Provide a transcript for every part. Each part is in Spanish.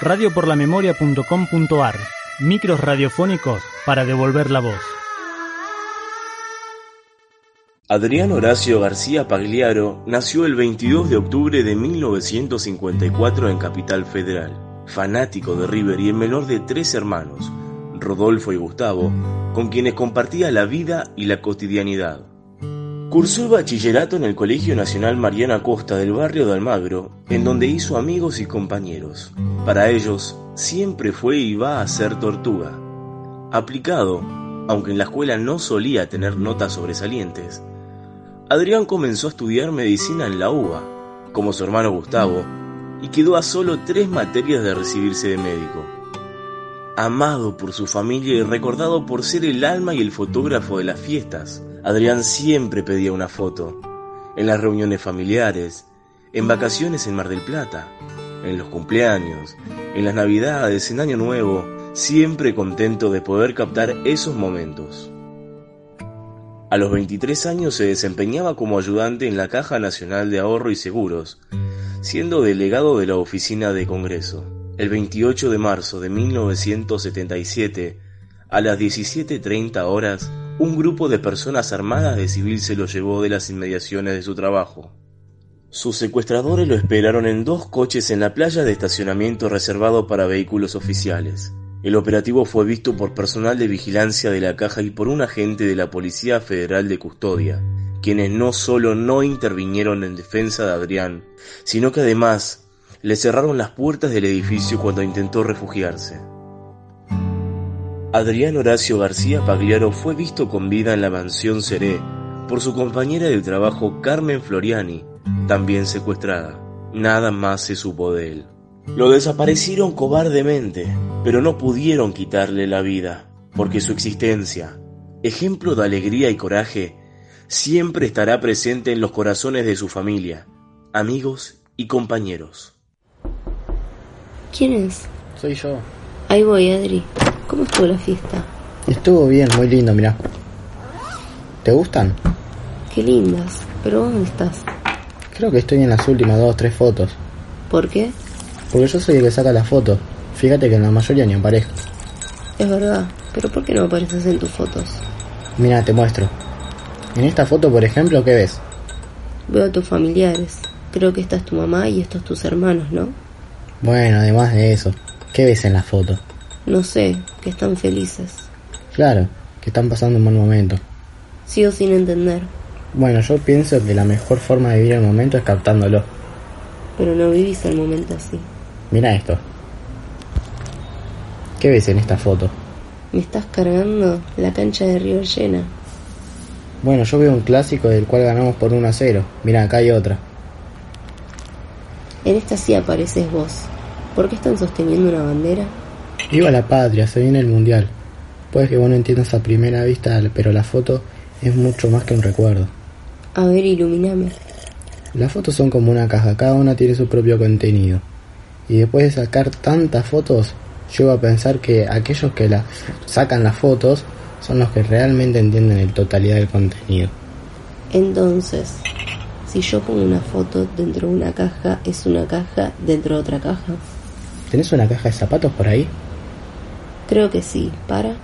radioporlamemoria.com.ar Micros radiofónicos para devolver la voz. Adrián Horacio García Pagliaro nació el 22 de octubre de 1954 en Capital Federal. Fanático de River y el menor de tres hermanos, Rodolfo y Gustavo, con quienes compartía la vida y la cotidianidad. Cursó el bachillerato en el Colegio Nacional Mariana Costa del barrio de Almagro, en donde hizo amigos y compañeros. Para ellos, siempre fue y va a ser tortuga. Aplicado, aunque en la escuela no solía tener notas sobresalientes, Adrián comenzó a estudiar medicina en la UBA, como su hermano Gustavo, y quedó a solo tres materias de recibirse de médico. Amado por su familia y recordado por ser el alma y el fotógrafo de las fiestas, Adrián siempre pedía una foto, en las reuniones familiares, en vacaciones en Mar del Plata, en los cumpleaños, en las navidades, en Año Nuevo, siempre contento de poder captar esos momentos. A los 23 años se desempeñaba como ayudante en la Caja Nacional de Ahorro y Seguros, siendo delegado de la Oficina de Congreso. El 28 de marzo de 1977, a las 17.30 horas, un grupo de personas armadas de civil se lo llevó de las inmediaciones de su trabajo. Sus secuestradores lo esperaron en dos coches en la playa de estacionamiento reservado para vehículos oficiales. El operativo fue visto por personal de vigilancia de la caja y por un agente de la Policía Federal de Custodia, quienes no solo no intervinieron en defensa de Adrián, sino que además le cerraron las puertas del edificio cuando intentó refugiarse. Adrián Horacio García Pagliaro fue visto con vida en la mansión Seré por su compañera de trabajo Carmen Floriani, también secuestrada. Nada más se supo de él. Lo desaparecieron cobardemente, pero no pudieron quitarle la vida, porque su existencia, ejemplo de alegría y coraje, siempre estará presente en los corazones de su familia, amigos y compañeros. ¿Quién es? Soy yo. Ahí voy, Adri. ¿Cómo estuvo la fiesta? Estuvo bien, muy lindo, mira. ¿Te gustan? Qué lindas. ¿Pero dónde estás? Creo que estoy en las últimas dos o tres fotos. ¿Por qué? Porque yo soy el que saca la foto. Fíjate que en la mayoría ni aparezco. Es verdad, pero ¿por qué no apareces en tus fotos? Mira, te muestro. En esta foto, por ejemplo, ¿qué ves? Veo a tus familiares. Creo que esta es tu mamá y estos tus hermanos, ¿no? Bueno, además de eso, ¿qué ves en la foto? No sé, que están felices. Claro, que están pasando un buen momento. Sigo sin entender. Bueno, yo pienso que la mejor forma de vivir el momento es captándolo. Pero no vivís el momento así. Mira esto. ¿Qué ves en esta foto? Me estás cargando la cancha de River llena. Bueno, yo veo un clásico del cual ganamos por 1 a 0. Mira, acá hay otra. En esta sí apareces vos. ¿Por qué están sosteniendo una bandera? Viva la patria, se viene el mundial. Puede que vos no entiendas a primera vista, pero la foto es mucho más que un recuerdo. A ver, iluminame. Las fotos son como una caja, cada una tiene su propio contenido. Y después de sacar tantas fotos, llego a pensar que aquellos que las sacan las fotos son los que realmente entienden el totalidad del contenido. Entonces, si yo pongo una foto dentro de una caja, ¿es una caja dentro de otra caja? ¿Tenés una caja de zapatos por ahí? Creo que sí. ¿Para?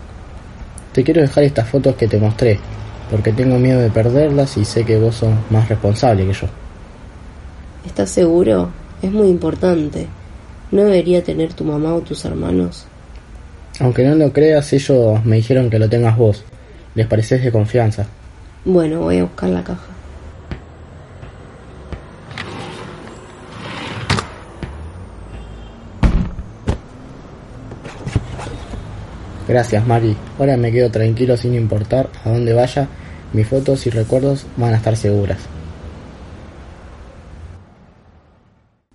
Te quiero dejar estas fotos que te mostré, porque tengo miedo de perderlas y sé que vos sos más responsable que yo. ¿Estás seguro? Es muy importante. ¿No debería tener tu mamá o tus hermanos? Aunque no lo creas, ellos me dijeron que lo tengas vos. Les pareces de confianza. Bueno, voy a buscar la caja. Gracias, Mari. Ahora me quedo tranquilo sin importar a dónde vaya. Mis fotos y recuerdos van a estar seguras.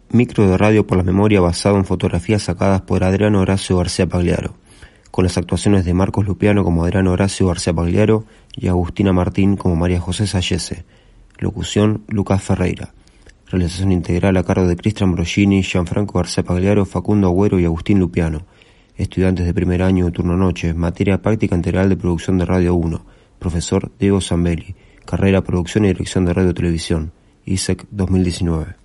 Micro de radio por la memoria basado en fotografías sacadas por Adriano Horacio García Pagliaro, con las actuaciones de Marcos Lupiano como Adriano Horacio García Pagliaro y Agustina Martín como María José Sayese. Locución Lucas Ferreira. Realización integral a cargo de Cristian Brogini, Gianfranco García Pagliaro, Facundo Agüero y Agustín Lupiano. Estudiantes de primer año turno noche, materia práctica integral de producción de Radio 1. Profesor Diego Zambelli. Carrera Producción y Dirección de Radio Televisión. ISEC 2019.